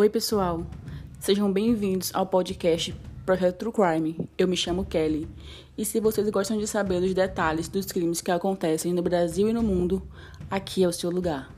Oi, pessoal. Sejam bem-vindos ao podcast Projeto True Crime. Eu me chamo Kelly. E se vocês gostam de saber os detalhes dos crimes que acontecem no Brasil e no mundo, aqui é o seu lugar.